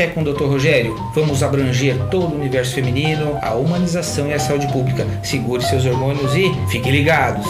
Café com o Dr. Rogério. Vamos abranger todo o universo feminino, a humanização e a saúde pública. Segure seus hormônios e fiquem ligados.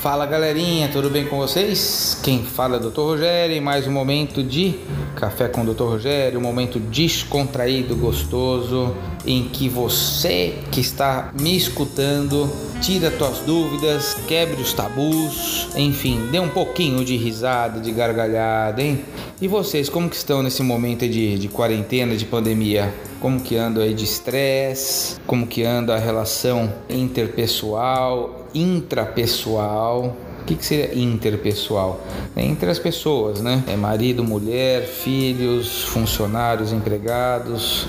Fala galerinha, tudo bem com vocês? Quem fala é o Dr. Rogério e mais um momento de Café com o Dr. Rogério, um momento descontraído, gostoso, em que você que está me escutando tira suas dúvidas, quebre os tabus, enfim, dê um pouquinho de risada, de gargalhada, hein? E vocês, como que estão nesse momento de, de quarentena, de pandemia? Como que anda aí de estresse? Como que anda a relação interpessoal, intrapessoal? Que, que seria interpessoal? É entre as pessoas, né? É marido, mulher, filhos, funcionários, empregados.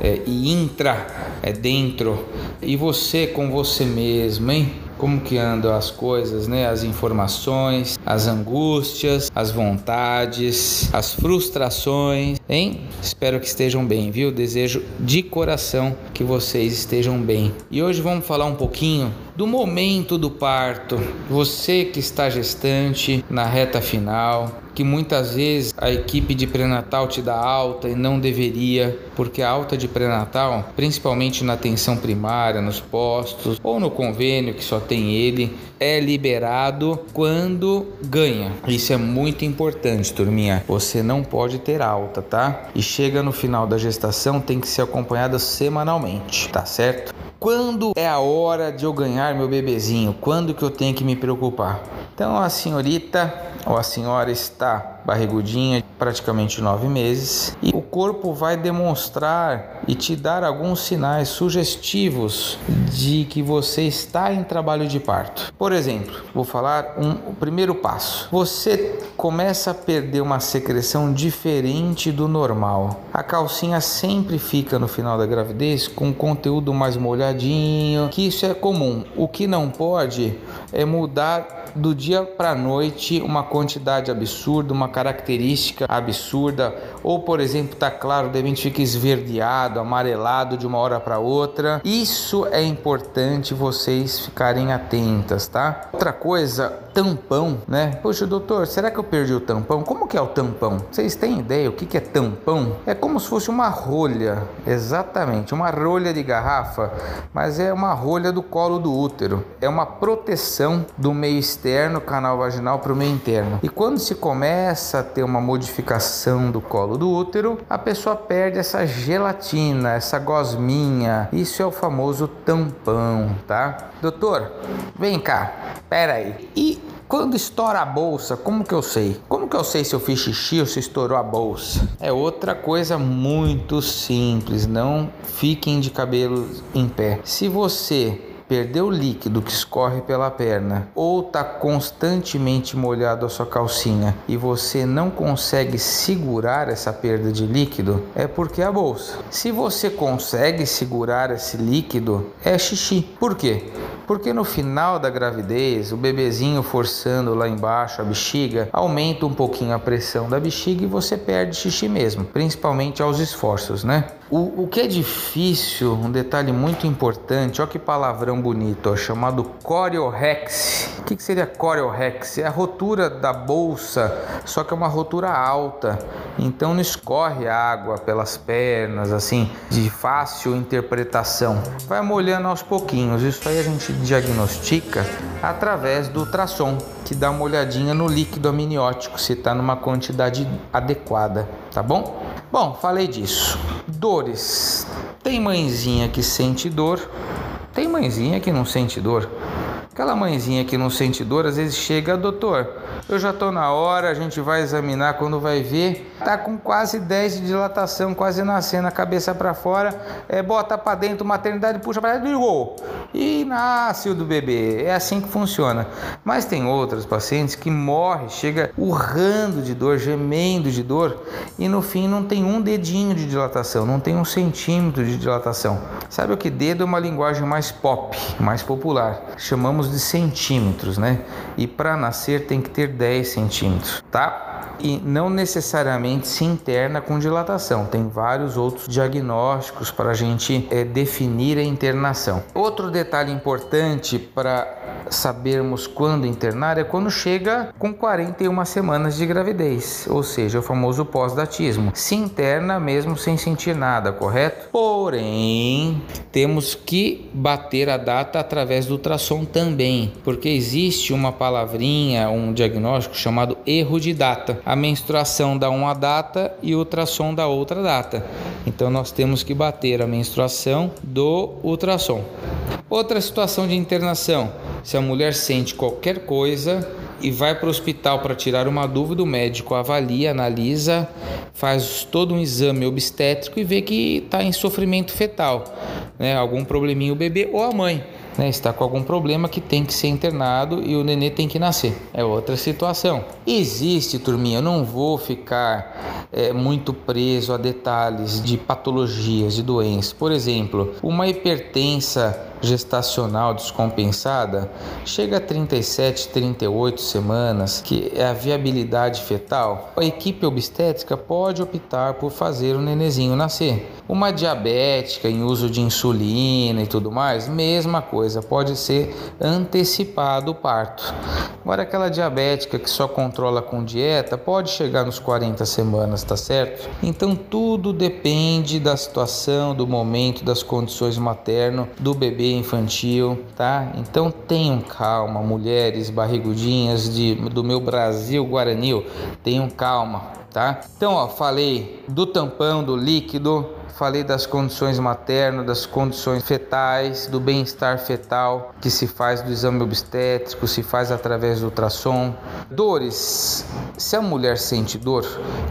É, e intra é dentro. E você com você mesmo, hein? como que andam as coisas, né? As informações, as angústias, as vontades, as frustrações, hein? Espero que estejam bem, viu? Desejo de coração que vocês estejam bem. E hoje vamos falar um pouquinho do momento do parto. Você que está gestante na reta final, que muitas vezes a equipe de pré-natal te dá alta e não deveria, porque a alta de pré-natal, principalmente na atenção primária, nos postos ou no convênio que só tem ele, é liberado quando ganha. Isso é muito importante, turminha. Você não pode ter alta, tá? E chega no final da gestação, tem que ser acompanhada semanalmente, tá certo? Quando é a hora de eu ganhar meu bebezinho? Quando que eu tenho que me preocupar? Então a senhorita ou a senhora está barrigudinha, praticamente nove meses, e o corpo vai demonstrar e te dar alguns sinais sugestivos de que você está em trabalho de parto. Por exemplo, vou falar um, o primeiro passo. Você começa a perder uma secreção diferente do normal. A calcinha sempre fica no final da gravidez com conteúdo mais molhadinho, que isso é comum. O que não pode é mudar do dia para noite uma quantidade absurda, uma característica absurda, ou por exemplo, tá claro, de repente fica esverdeado, amarelado de uma hora para outra. Isso é importante vocês ficarem atentas, tá? Outra coisa, tampão, né? Poxa, doutor, será que eu perdi o tampão? Como que é o tampão? Vocês têm ideia o que que é tampão? É como se fosse uma rolha, exatamente, uma rolha de garrafa, mas é uma rolha do colo do útero. É uma proteção do meio externo, canal vaginal para o meio interno. E quando se começa a ter uma modificação do colo do útero, a pessoa perde essa gelatina, essa gosminha. Isso é o famoso tampão, tá? Doutor, vem cá, pera aí. E quando estoura a bolsa, como que eu sei? Como que eu sei se eu fiz xixi ou se estourou a bolsa? É outra coisa muito simples, não fiquem de cabelo em pé. Se você perdeu o líquido que escorre pela perna ou está constantemente molhado a sua calcinha e você não consegue segurar essa perda de líquido, é porque é a bolsa. Se você consegue segurar esse líquido, é xixi. Por quê? Porque no final da gravidez, o bebezinho forçando lá embaixo a bexiga, aumenta um pouquinho a pressão da bexiga e você perde xixi mesmo, principalmente aos esforços, né? O, o que é difícil, um detalhe muito importante, olha que palavrão bonito, ó, chamado coreorex. O que, que seria coreorex? É a rotura da bolsa, só que é uma rotura alta, então não escorre água pelas pernas, assim, de fácil interpretação. Vai molhando aos pouquinhos, isso aí a gente diagnostica através do ultrassom, que dá uma olhadinha no líquido amniótico, se está numa quantidade adequada, tá bom? Bom, falei disso. Dores. Tem mãezinha que sente dor, tem mãezinha que não sente dor. Aquela mãezinha que não sente dor, às vezes chega, doutor, eu já tô na hora, a gente vai examinar quando vai ver, tá com quase 10 de dilatação, quase nascendo, a cabeça para fora, é, bota para dentro, maternidade, puxa para dentro, ligou. E nasce o do bebê. É assim que funciona. Mas tem outros pacientes que morrem, chega urrando de dor, gemendo de dor, e no fim não tem um dedinho de dilatação, não tem um centímetro de dilatação. Sabe o que dedo é uma linguagem mais pop, mais popular. Chamamos de centímetros, né? E para nascer tem que ter 10 centímetros, tá? E não necessariamente se interna com dilatação. Tem vários outros diagnósticos para a gente é, definir a internação. Outro detalhe importante para sabermos quando internar é quando chega com 41 semanas de gravidez, ou seja, o famoso pós-datismo. Se interna mesmo sem sentir nada, correto? Porém, temos que bater a data através do ultrassom também, porque existe uma palavrinha, um diagnóstico chamado erro de data. A menstruação dá uma data e o ultrassom dá outra data. Então nós temos que bater a menstruação do ultrassom. Outra situação de internação se a mulher sente qualquer coisa e vai para o hospital para tirar uma dúvida, o médico avalia, analisa, faz todo um exame obstétrico e vê que está em sofrimento fetal, né? algum probleminha o bebê ou a mãe. Né, está com algum problema que tem que ser internado e o nenê tem que nascer. É outra situação. Existe, turminha, eu não vou ficar é, muito preso a detalhes de patologias, de doenças. Por exemplo, uma hipertensa gestacional descompensada chega a 37, 38 semanas, que é a viabilidade fetal, a equipe obstétrica pode optar por fazer o nenezinho nascer. Uma diabética em uso de insulina e tudo mais, mesma coisa, pode ser antecipado o parto. Agora aquela diabética que só controla com dieta pode chegar nos 40 semanas, tá certo? Então tudo depende da situação, do momento, das condições materno do bebê infantil, tá? Então tenham calma, mulheres barrigudinhas de, do meu Brasil Guarani, tenham calma, tá? Então, ó, falei do tampão, do líquido, falei das condições maternas, das condições fetais, do bem-estar fetal que se faz do exame obstétrico, se faz através do ultrassom. Dores. Se a mulher sente dor,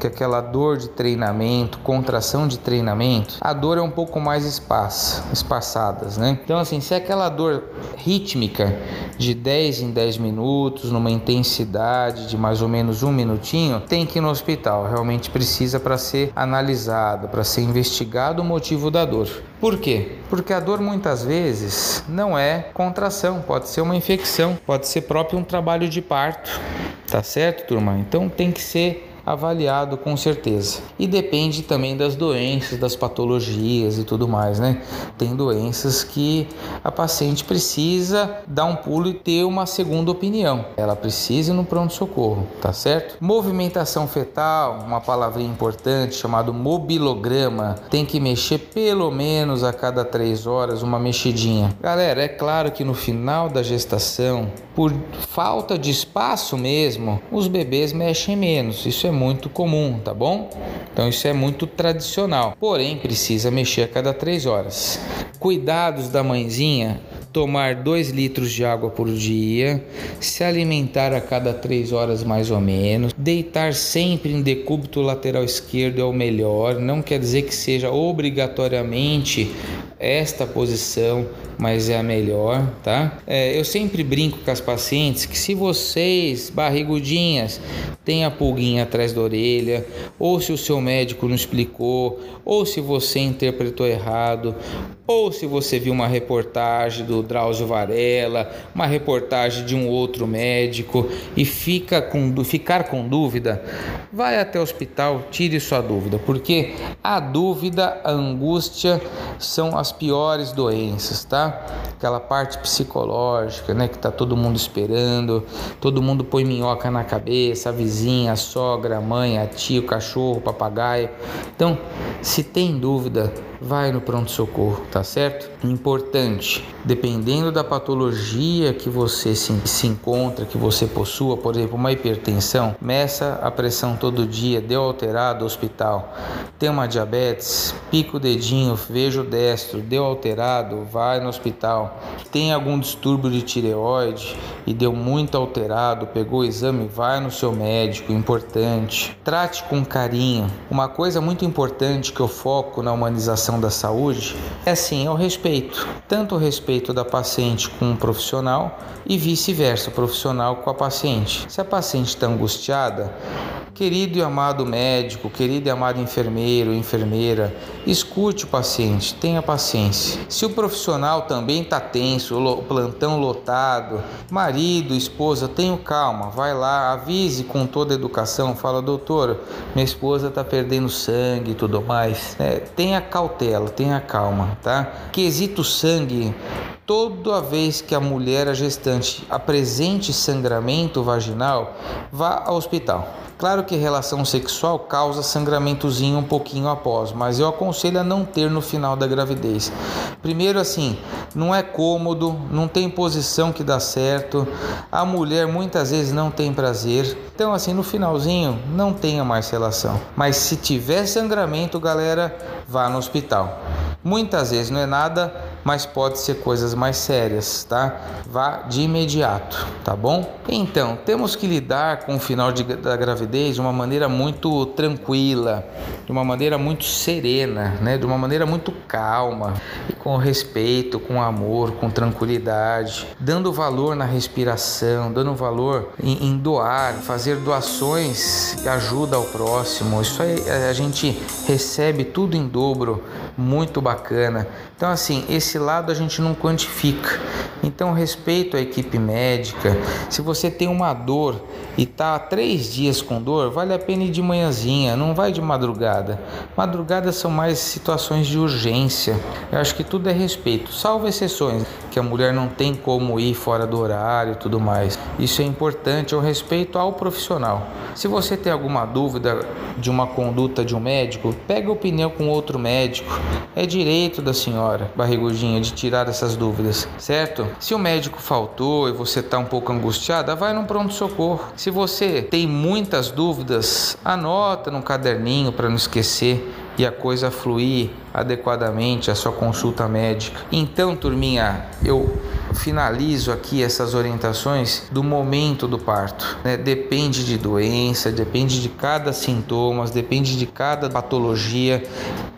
que é aquela dor de treinamento, contração de treinamento, a dor é um pouco mais esparsa, espaçadas, né? Então assim, se é aquela dor rítmica de 10 em 10 minutos, numa intensidade de mais ou menos um minutinho, tem que ir no hospital. Realmente precisa para ser analisado, para ser investigado investigado o motivo da dor. Por quê? Porque a dor muitas vezes não é contração, pode ser uma infecção, pode ser próprio um trabalho de parto. Tá certo, turma? Então tem que ser avaliado com certeza. E depende também das doenças, das patologias e tudo mais, né? Tem doenças que a paciente precisa dar um pulo e ter uma segunda opinião. Ela precisa ir no pronto-socorro, tá certo? Movimentação fetal, uma palavrinha importante chamado mobilograma, tem que mexer pelo menos a cada três horas uma mexidinha. Galera, é claro que no final da gestação, por falta de espaço mesmo, os bebês mexem menos. Isso é muito comum, tá bom? Então isso é muito tradicional. Porém, precisa mexer a cada três horas. Cuidados da mãezinha tomar 2 litros de água por dia, se alimentar a cada 3 horas mais ou menos, deitar sempre em decúbito lateral esquerdo é o melhor, não quer dizer que seja obrigatoriamente esta posição, mas é a melhor, tá? É, eu sempre brinco com as pacientes que se vocês, barrigudinhas, têm a pulguinha atrás da orelha, ou se o seu médico não explicou, ou se você interpretou errado, ou se você viu uma reportagem do Drauzio Varela, uma reportagem de um outro médico e fica com, ficar com dúvida, vai até o hospital, tire sua dúvida, porque a dúvida, a angústia são as piores doenças, tá? Aquela parte psicológica, né, que tá todo mundo esperando, todo mundo põe minhoca na cabeça, a vizinha, a sogra, a mãe, a tia, o cachorro, o papagaio. Então, se tem dúvida, vai no pronto-socorro, tá certo? Importante, dependendo da patologia que você se, se encontra, que você possua, por exemplo, uma hipertensão, meça a pressão todo dia, deu alterado hospital. Tem uma diabetes, pica o dedinho, veja o destro, deu alterado, vai no hospital. Tem algum distúrbio de tireoide e deu muito alterado, pegou o exame, vai no seu médico, importante. Trate com carinho. Uma coisa muito importante que eu foco na humanização da saúde é sim é o respeito, tanto o respeito da paciente com o profissional e vice-versa, o profissional com a paciente. Se a paciente está angustiada, Querido e amado médico, querido e amado enfermeiro, enfermeira, escute o paciente, tenha paciência. Se o profissional também está tenso, plantão lotado, marido, esposa, tenha calma, vai lá, avise com toda a educação, fala, doutor, minha esposa está perdendo sangue e tudo mais. É, tenha cautela, tenha calma, tá? Quesito sangue toda vez que a mulher a gestante apresente sangramento vaginal, vá ao hospital. Claro que relação sexual causa sangramentozinho um pouquinho após, mas eu aconselho a não ter no final da gravidez. Primeiro assim, não é cômodo, não tem posição que dá certo, a mulher muitas vezes não tem prazer. Então assim, no finalzinho não tenha mais relação. Mas se tiver sangramento, galera, vá no hospital. Muitas vezes não é nada, mas pode ser coisas mais sérias, tá? Vá de imediato, tá bom? Então, temos que lidar com o final de, da gravidez de uma maneira muito tranquila, de uma maneira muito serena, né? De uma maneira muito calma e com respeito, com amor, com tranquilidade, dando valor na respiração, dando valor em, em doar, fazer doações que ajuda ao próximo. Isso aí a gente recebe tudo em dobro, muito bacana. Então, assim, esse lado a gente não quantifica. Então, respeito à equipe médica. Se você tem uma dor e tá três dias com dor, vale a pena ir de manhãzinha, não vai de madrugada. Madrugada são mais situações de urgência. Eu acho que tudo é respeito, salvo exceções, que a mulher não tem como ir fora do horário e tudo mais. Isso é importante, é o respeito ao profissional. Se você tem alguma dúvida de uma conduta de um médico, pega opinião com outro médico. É direito da senhora, barrigudinha, de tirar essas dúvidas, certo? Se o médico faltou e você está um pouco angustiada, vai num pronto-socorro. Se você tem muitas dúvidas, anota num caderninho para não esquecer e a coisa fluir adequadamente a sua consulta médica. Então, turminha, eu finalizo aqui essas orientações do momento do parto. Né? Depende de doença, depende de cada sintoma, depende de cada patologia.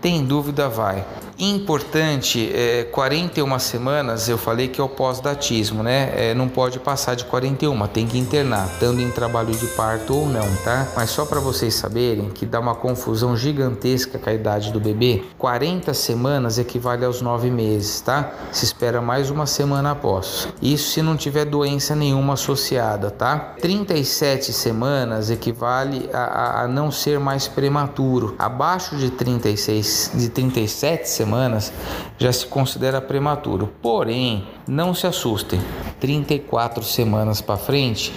Tem dúvida, vai importante, é, 41 semanas, eu falei que é o pós-datismo, né? É, não pode passar de 41, tem que internar, estando em trabalho de parto ou não, tá? Mas só para vocês saberem que dá uma confusão gigantesca com a idade do bebê, 40 semanas equivale aos 9 meses, tá? Se espera mais uma semana após. Isso se não tiver doença nenhuma associada, tá? 37 semanas equivale a, a, a não ser mais prematuro. Abaixo de 36, de 37 semanas semanas já se considera prematuro. Porém, não se assustem. 34 semanas para frente,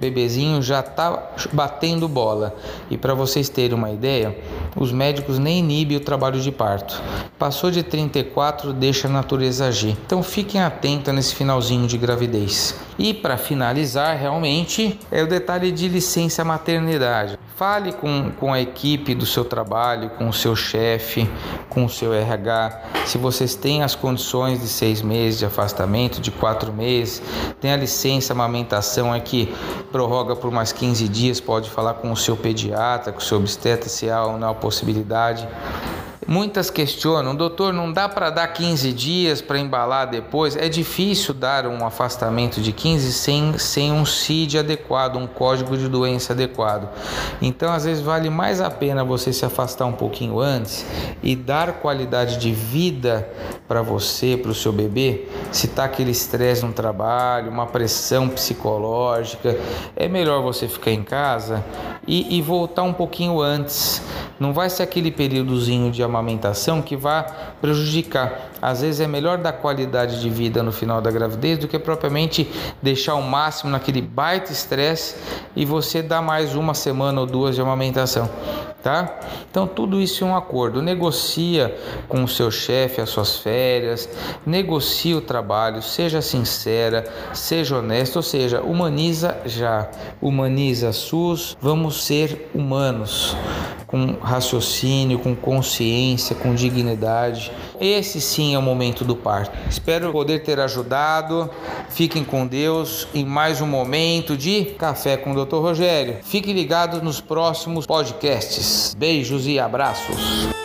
bebezinho já está batendo bola. E para vocês terem uma ideia, os médicos nem inibem o trabalho de parto. Passou de 34, deixa a natureza agir. Então fiquem atentos nesse finalzinho de gravidez. E para finalizar, realmente, é o detalhe de licença maternidade. Fale com, com a equipe do seu trabalho, com o seu chefe, com o seu RH, se vocês têm as condições de seis meses de afastamento, de quatro meses, tem a licença amamentação aqui, prorroga por mais 15 dias, pode falar com o seu pediatra, com o seu obstetra se há ou não possibilidade. Muitas questionam, doutor, não dá para dar 15 dias para embalar depois? É difícil dar um afastamento de 15 sem, sem um CID adequado, um código de doença adequado. Então, às vezes, vale mais a pena você se afastar um pouquinho antes e dar qualidade de vida para você, para o seu bebê. Se está aquele estresse no trabalho, uma pressão psicológica, é melhor você ficar em casa e, e voltar um pouquinho antes. Não vai ser aquele períodozinho de amamentação que vai prejudicar. Às vezes é melhor dar qualidade de vida no final da gravidez do que propriamente deixar o máximo naquele baita estresse e você dar mais uma semana ou duas de amamentação, tá? Então tudo isso é um acordo. Negocia com o seu chefe as suas férias, negocia o trabalho, seja sincera, seja honesta, ou seja, humaniza já, humaniza SUS, vamos ser humanos com raciocínio, com consciência, com dignidade. Esse sim é o momento do parto. Espero poder ter ajudado. Fiquem com Deus em mais um momento de Café com o Dr. Rogério. Fiquem ligados nos próximos podcasts. Beijos e abraços.